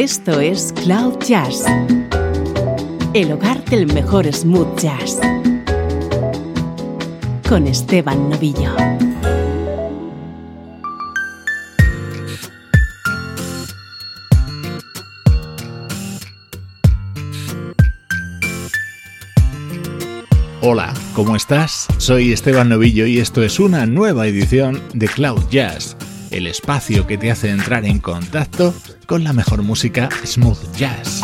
Esto es Cloud Jazz, el hogar del mejor smooth jazz, con Esteban Novillo. Hola, ¿cómo estás? Soy Esteban Novillo y esto es una nueva edición de Cloud Jazz, el espacio que te hace entrar en contacto con la mejor música smooth jazz.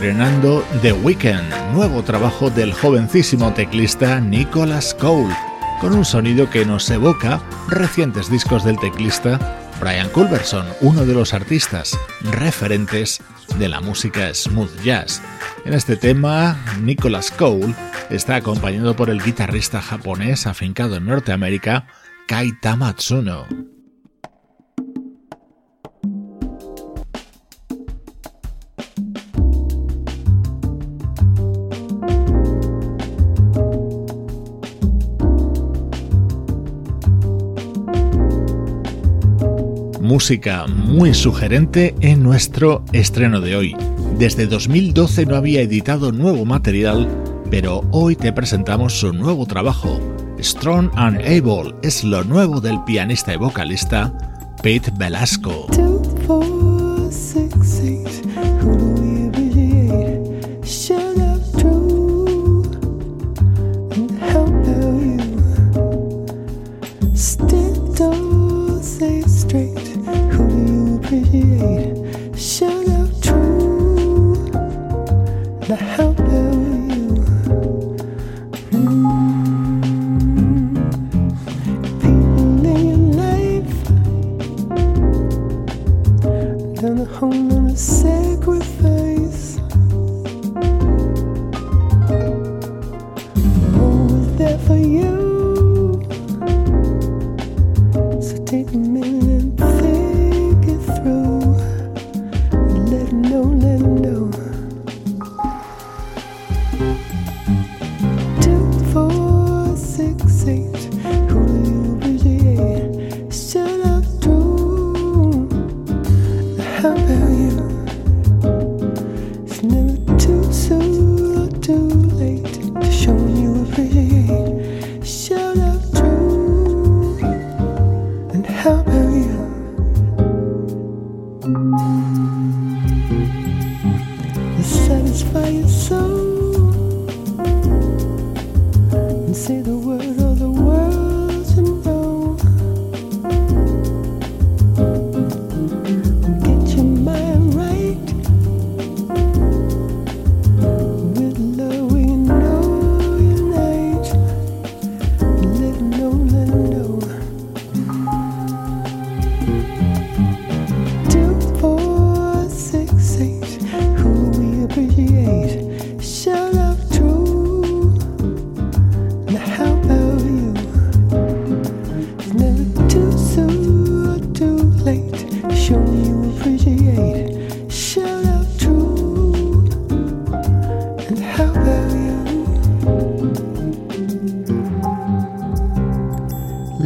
Estrenando The Weeknd, nuevo trabajo del jovencísimo teclista Nicholas Cole, con un sonido que nos evoca recientes discos del teclista Brian Culberson, uno de los artistas referentes de la música smooth jazz. En este tema, Nicholas Cole está acompañado por el guitarrista japonés afincado en Norteamérica, Kaita Matsuno. Música muy sugerente en nuestro estreno de hoy. Desde 2012 no había editado nuevo material, pero hoy te presentamos su nuevo trabajo. Strong and Able es lo nuevo del pianista y vocalista Pete Velasco.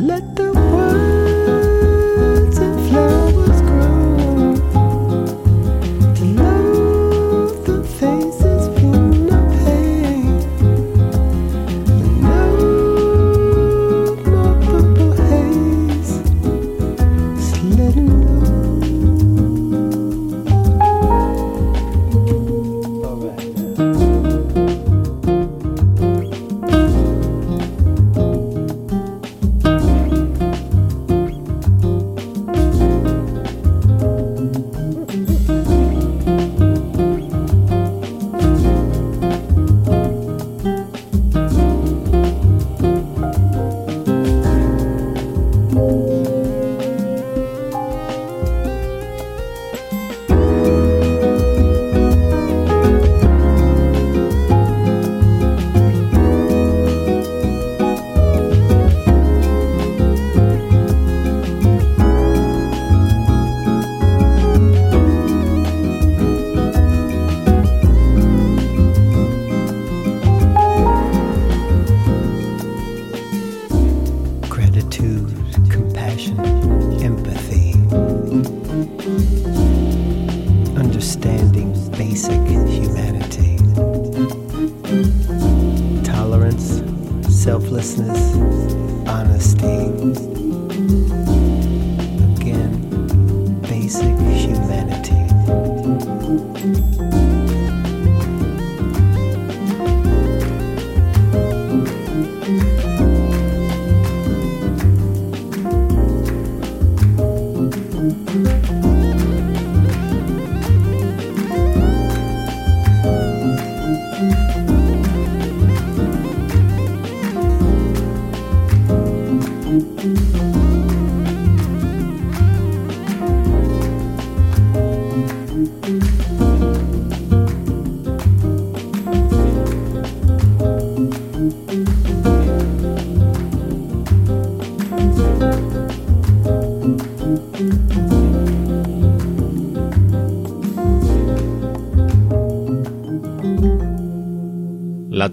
La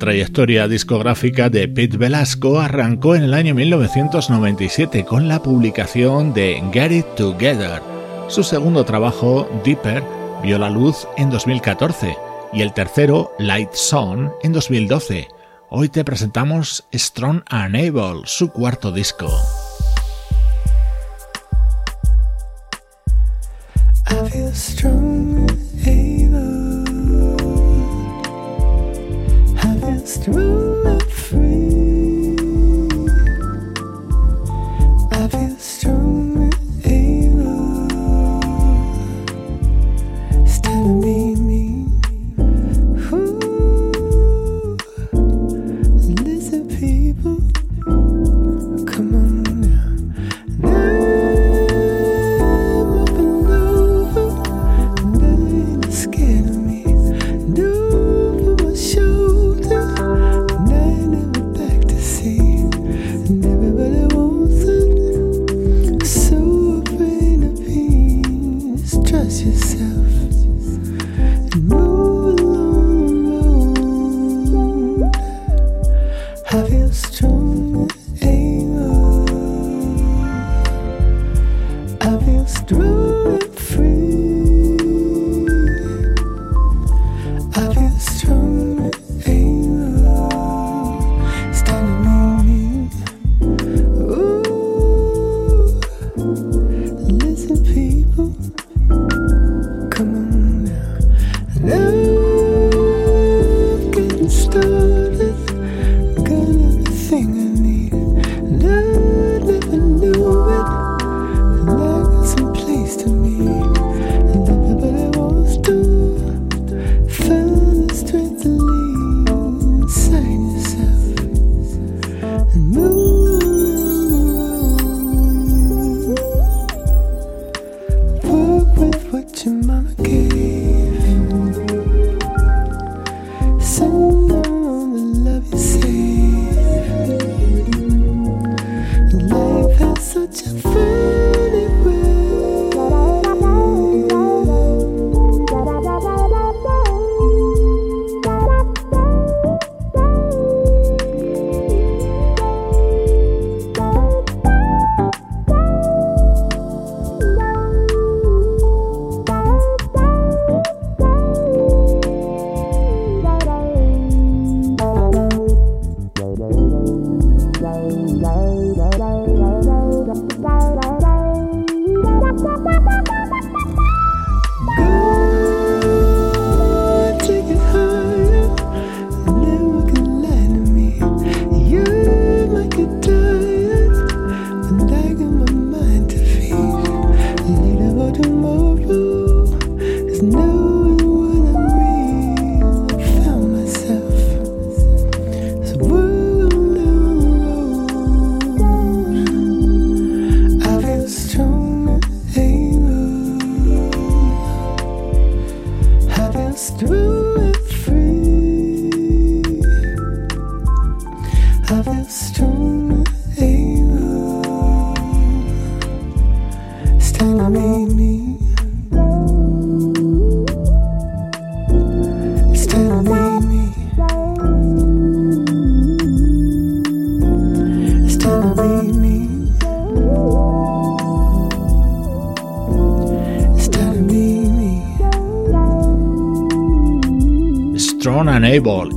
trayectoria discográfica de Pete Velasco arrancó en el año 1997 con la publicación de Get It Together. Su segundo trabajo, Deeper, vio la luz en 2014 y el tercero, Light Song, en 2012. Hoy te presentamos Strong Unable, su cuarto disco. Through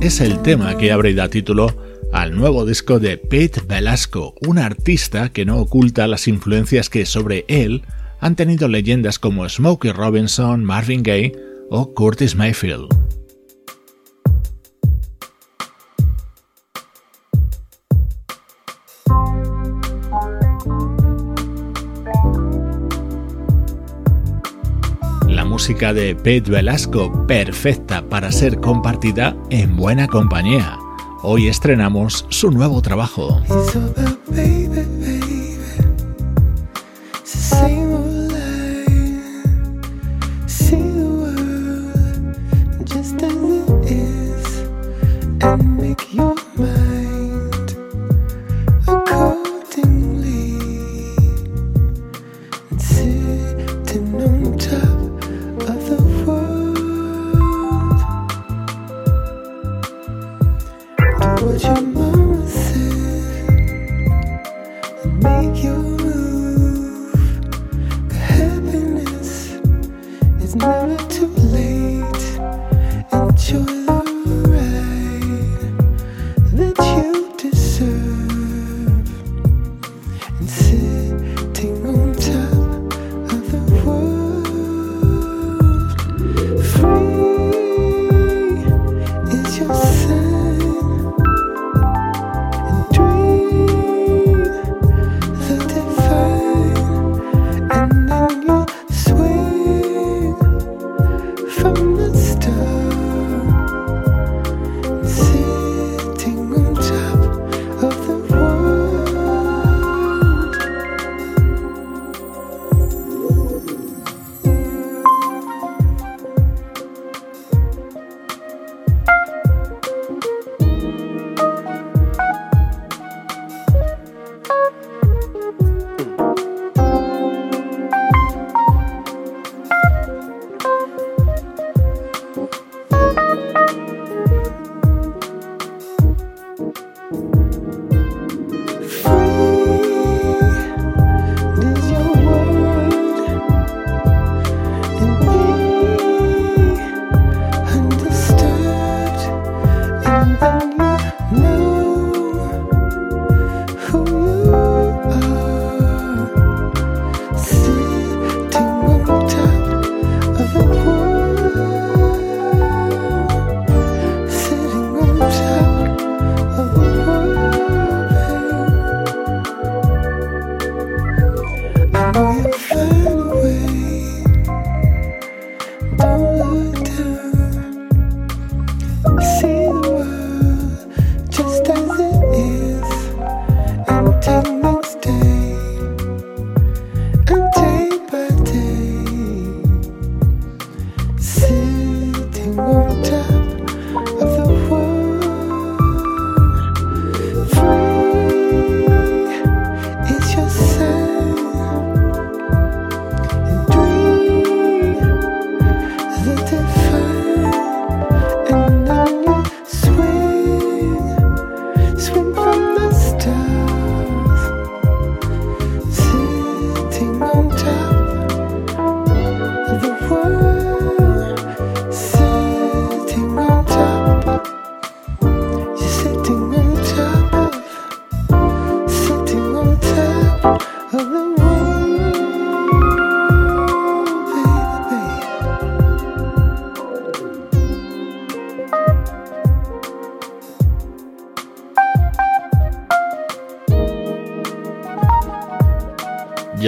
es el tema que abre y da título al nuevo disco de Pete Velasco, un artista que no oculta las influencias que sobre él han tenido leyendas como Smokey Robinson, Marvin Gaye o Curtis Mayfield. De Pete Velasco, perfecta para ser compartida en buena compañía. Hoy estrenamos su nuevo trabajo.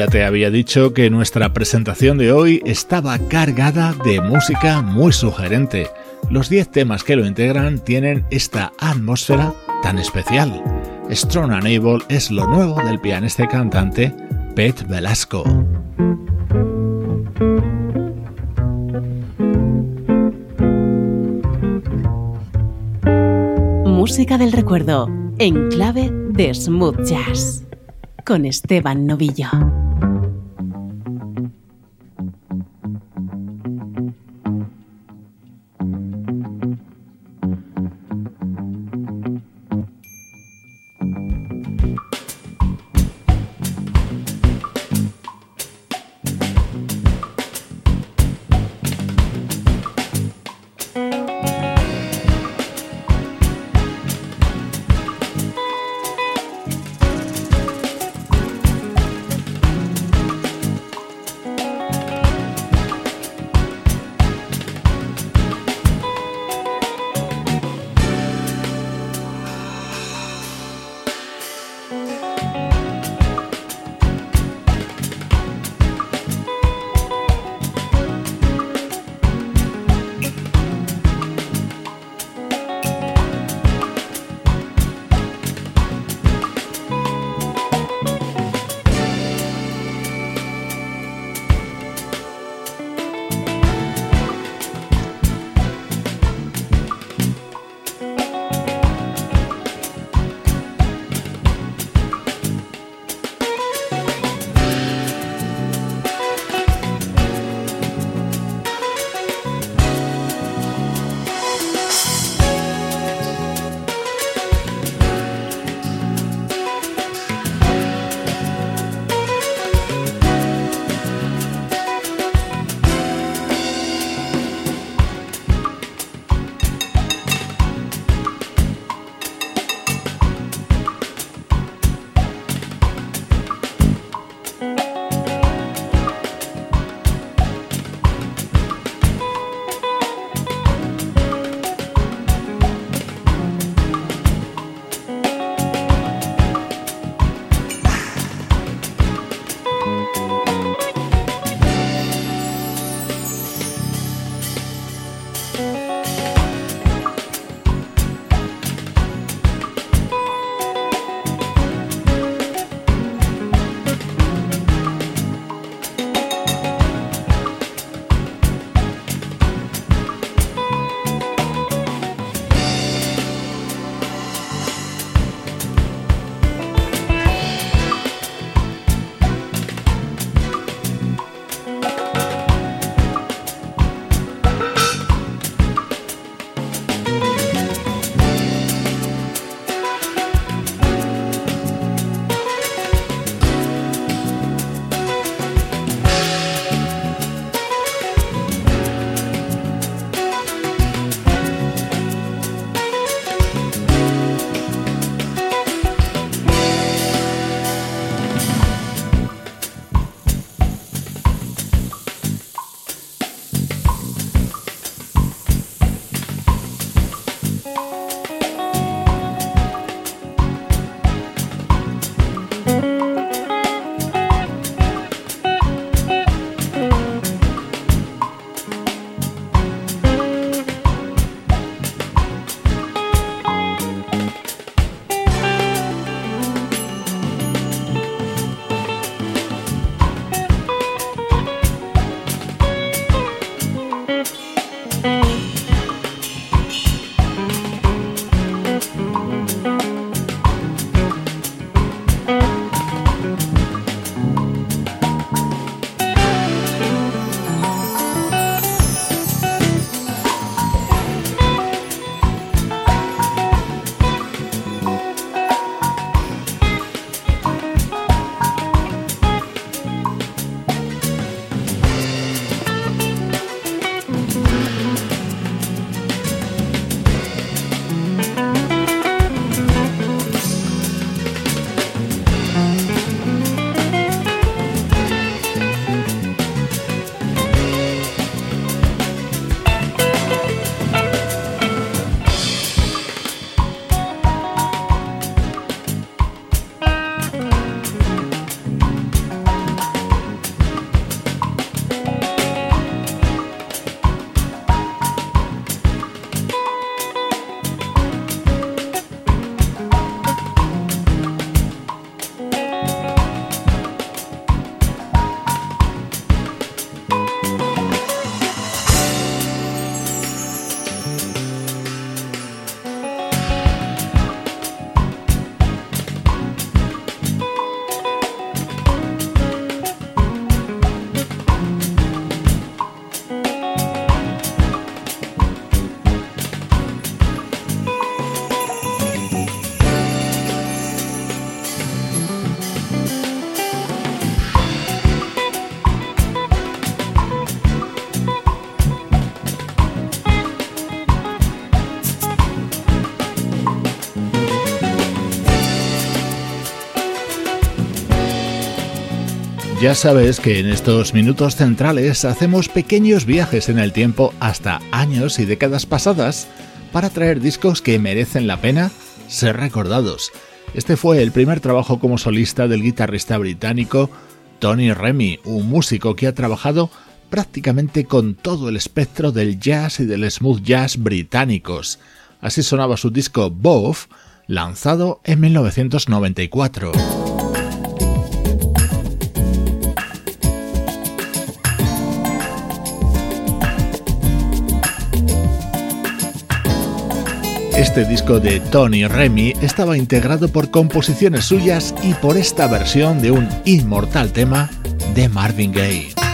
Te había dicho que nuestra presentación de hoy estaba cargada de música muy sugerente. Los 10 temas que lo integran tienen esta atmósfera tan especial. Strong and Able es lo nuevo del pianista y cantante Pet Velasco. Música del recuerdo en clave de smooth jazz con Esteban Novillo. Ya sabes que en estos minutos centrales hacemos pequeños viajes en el tiempo hasta años y décadas pasadas para traer discos que merecen la pena ser recordados. Este fue el primer trabajo como solista del guitarrista británico Tony Remy, un músico que ha trabajado prácticamente con todo el espectro del jazz y del smooth jazz británicos. Así sonaba su disco Both, lanzado en 1994. Este disco de Tony Remy estaba integrado por composiciones suyas y por esta versión de un inmortal tema de Marvin Gaye.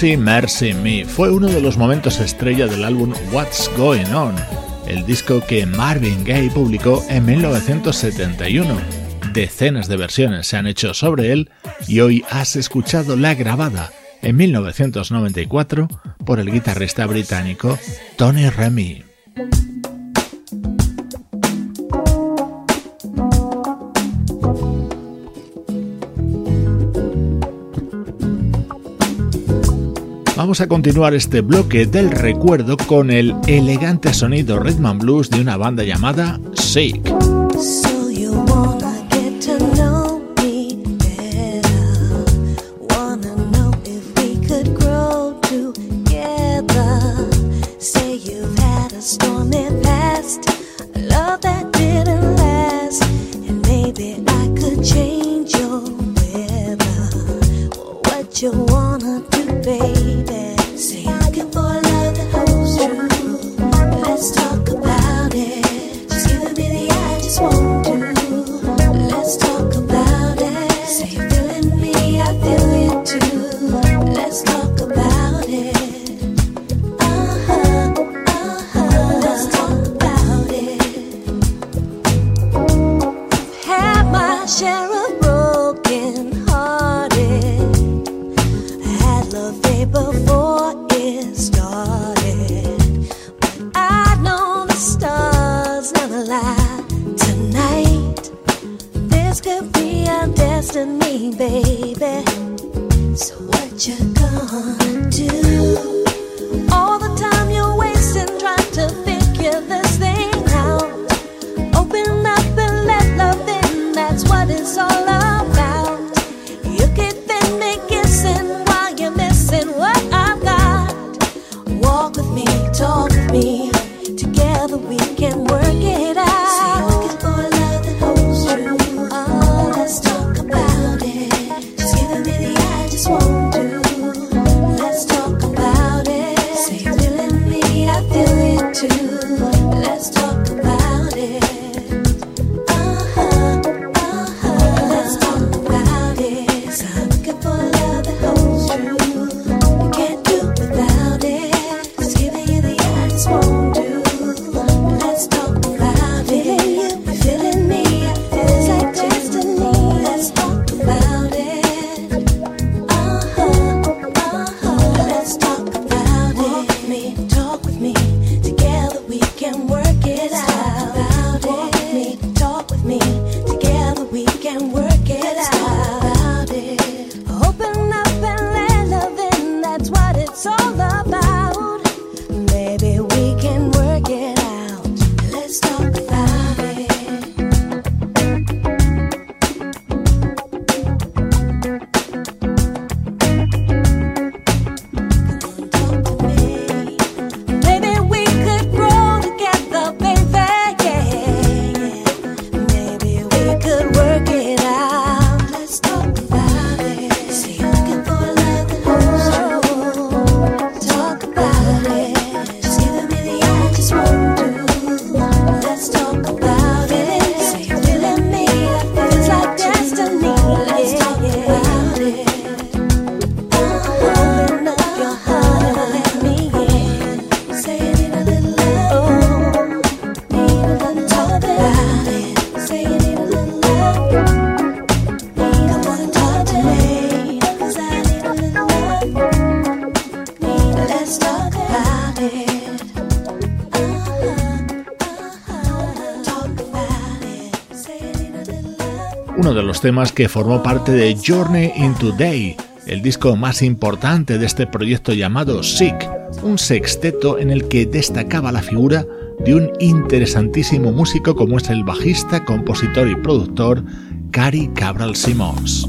Mercy Mercy Me fue uno de los momentos estrella del álbum What's Going On, el disco que Marvin Gaye publicó en 1971. Decenas de versiones se han hecho sobre él y hoy has escuchado la grabada en 1994 por el guitarrista británico Tony Remy. Vamos a continuar este bloque del recuerdo con el elegante sonido and blues de una banda llamada Shake. above. Temas que formó parte de Journey into Day, el disco más importante de este proyecto llamado Sick, un sexteto en el que destacaba la figura de un interesantísimo músico como es el bajista, compositor y productor Cary Cabral Simons.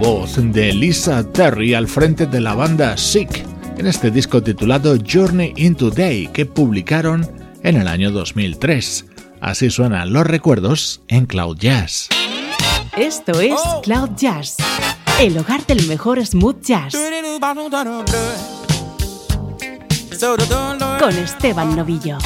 Voz de Lisa Terry al frente de la banda Sick en este disco titulado Journey into Day que publicaron en el año 2003. Así suenan los recuerdos en Cloud Jazz. Esto es Cloud Jazz, el hogar del mejor smooth jazz, con Esteban Novillo.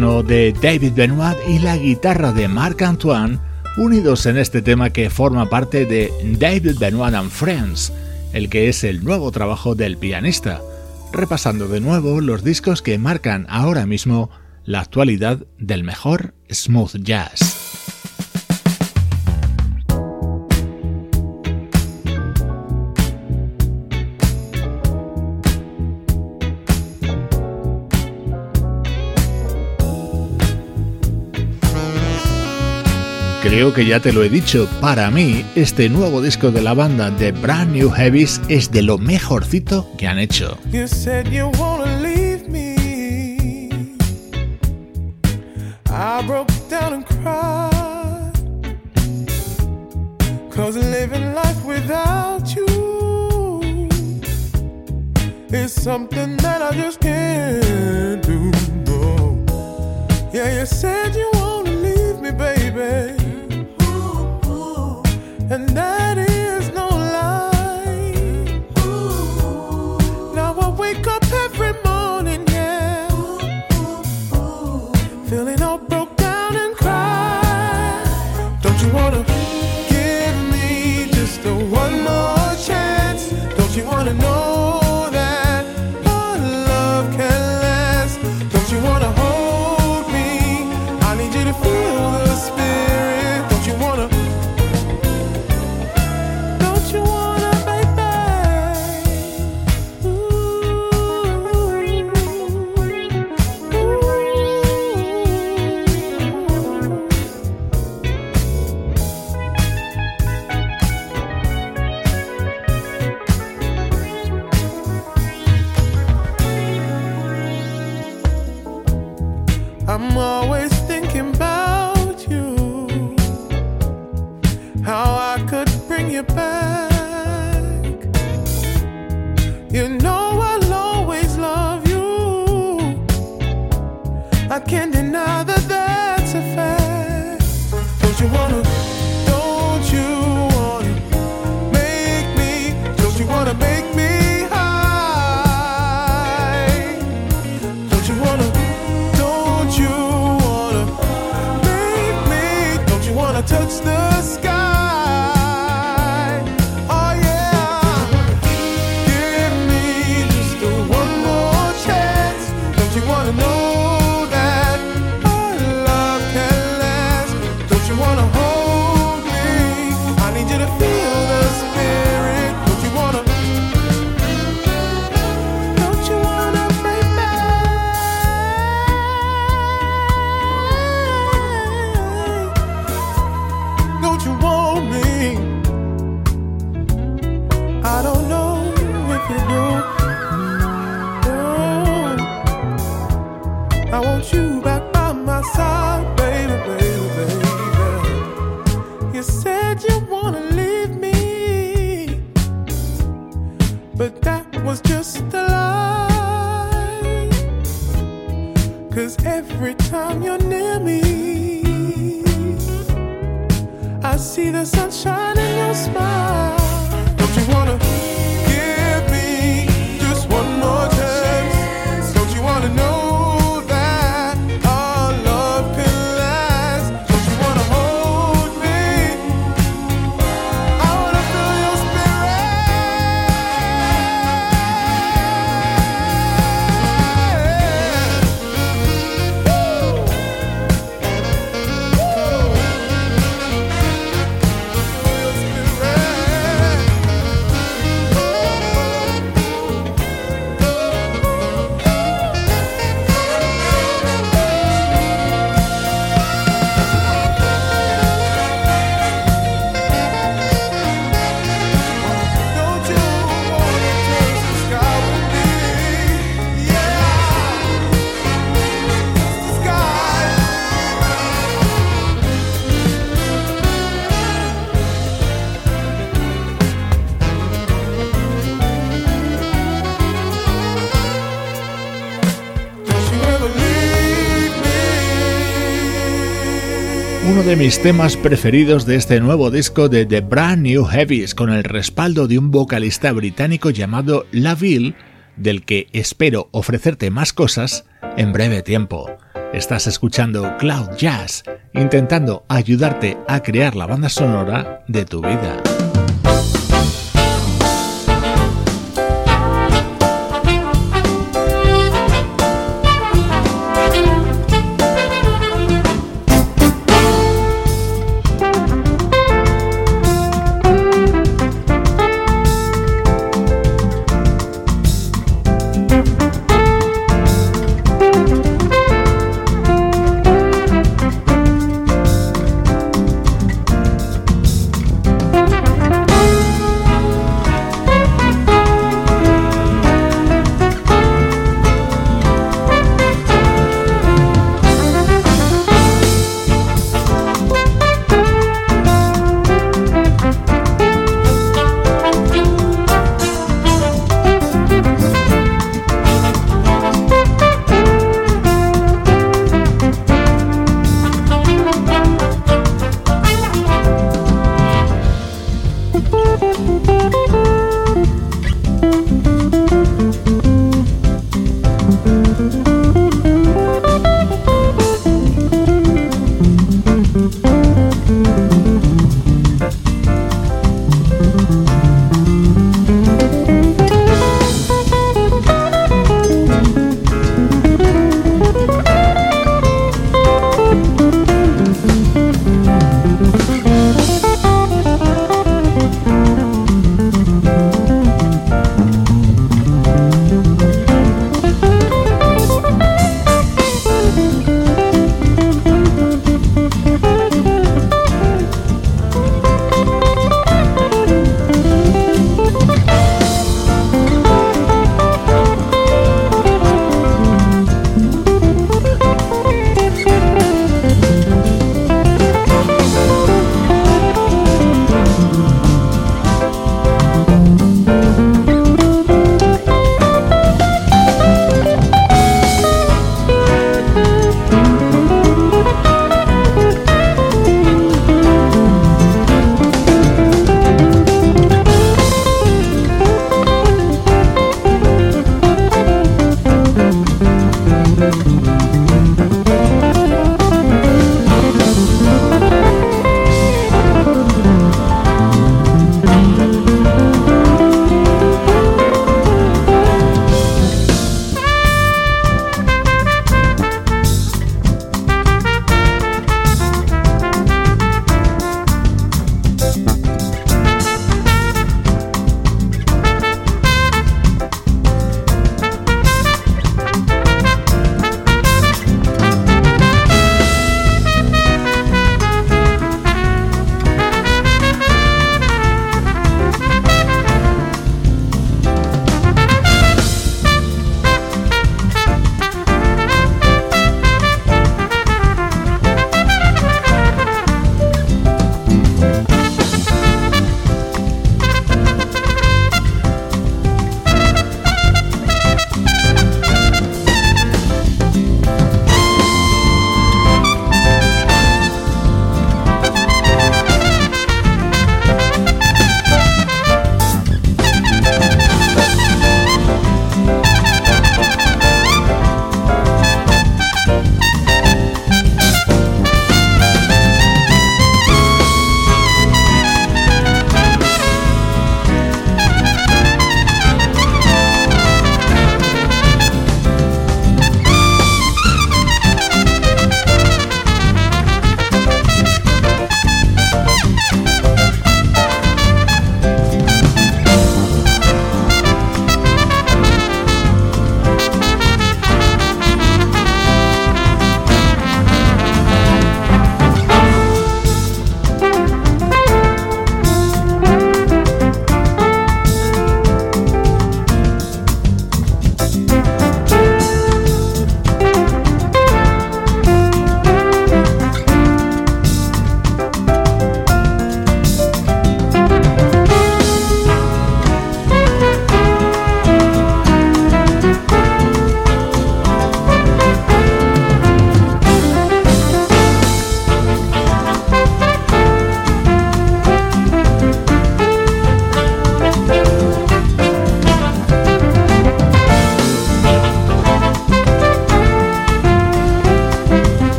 De David Benoit y la guitarra de Marc Antoine unidos en este tema que forma parte de David Benoit and Friends, el que es el nuevo trabajo del pianista, repasando de nuevo los discos que marcan ahora mismo la actualidad del mejor smooth jazz. Creo que ya te lo he dicho, para mí este nuevo disco de la banda de Brand New Heavies es de lo mejorcito que han hecho. You said you wanna leave me. I broke down and cried. Cause living life without you is something that I just can't do. No. Yeah, you said you wanna leave me, baby. And that is de mis temas preferidos de este nuevo disco de The Brand New Heavies, con el respaldo de un vocalista británico llamado Laville, del que espero ofrecerte más cosas en breve tiempo. Estás escuchando Cloud Jazz, intentando ayudarte a crear la banda sonora de tu vida.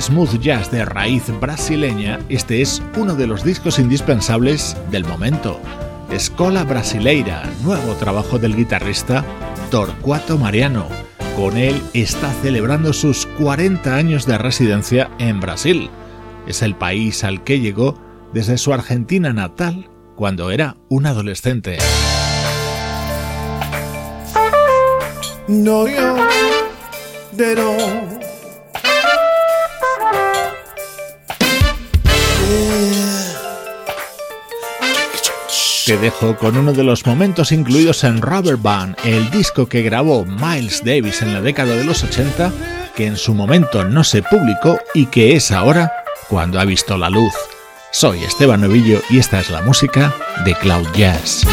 Smooth jazz de raíz brasileña, este es uno de los discos indispensables del momento. Escola Brasileira, nuevo trabajo del guitarrista Torcuato Mariano. Con él está celebrando sus 40 años de residencia en Brasil. Es el país al que llegó desde su Argentina natal cuando era un adolescente. No, yo, they Te dejo con uno de los momentos incluidos en Rubber Band, el disco que grabó Miles Davis en la década de los 80, que en su momento no se publicó y que es ahora cuando ha visto la luz. Soy Esteban Novillo y esta es la música de Cloud Jazz.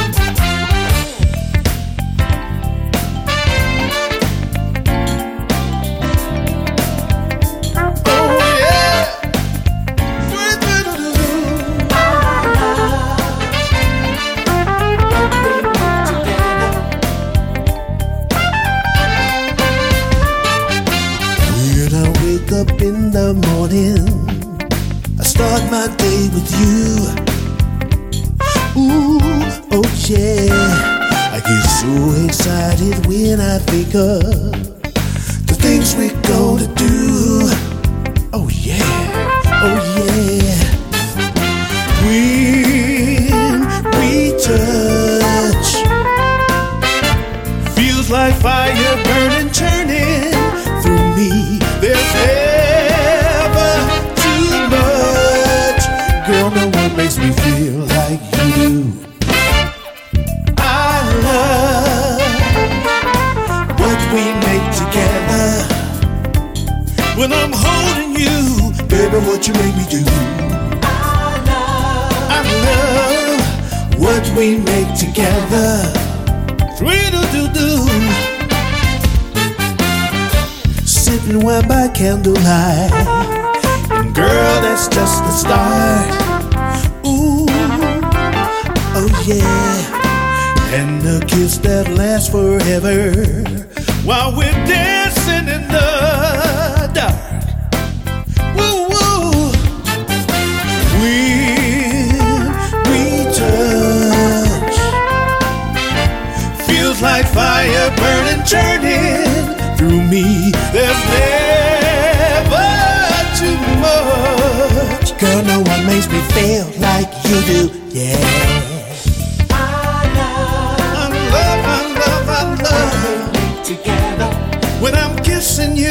when I'm holding you, baby, what you make me do. I love, I love what we make together. Three do do do. Sitting where by candlelight, and girl, that's just the start. Ooh, oh yeah. And the kiss that lasts forever while we're dancing. like fire burning, churning through me. There's never too much. Girl, no one makes me feel like you do. Yeah. Together. When I'm kissing you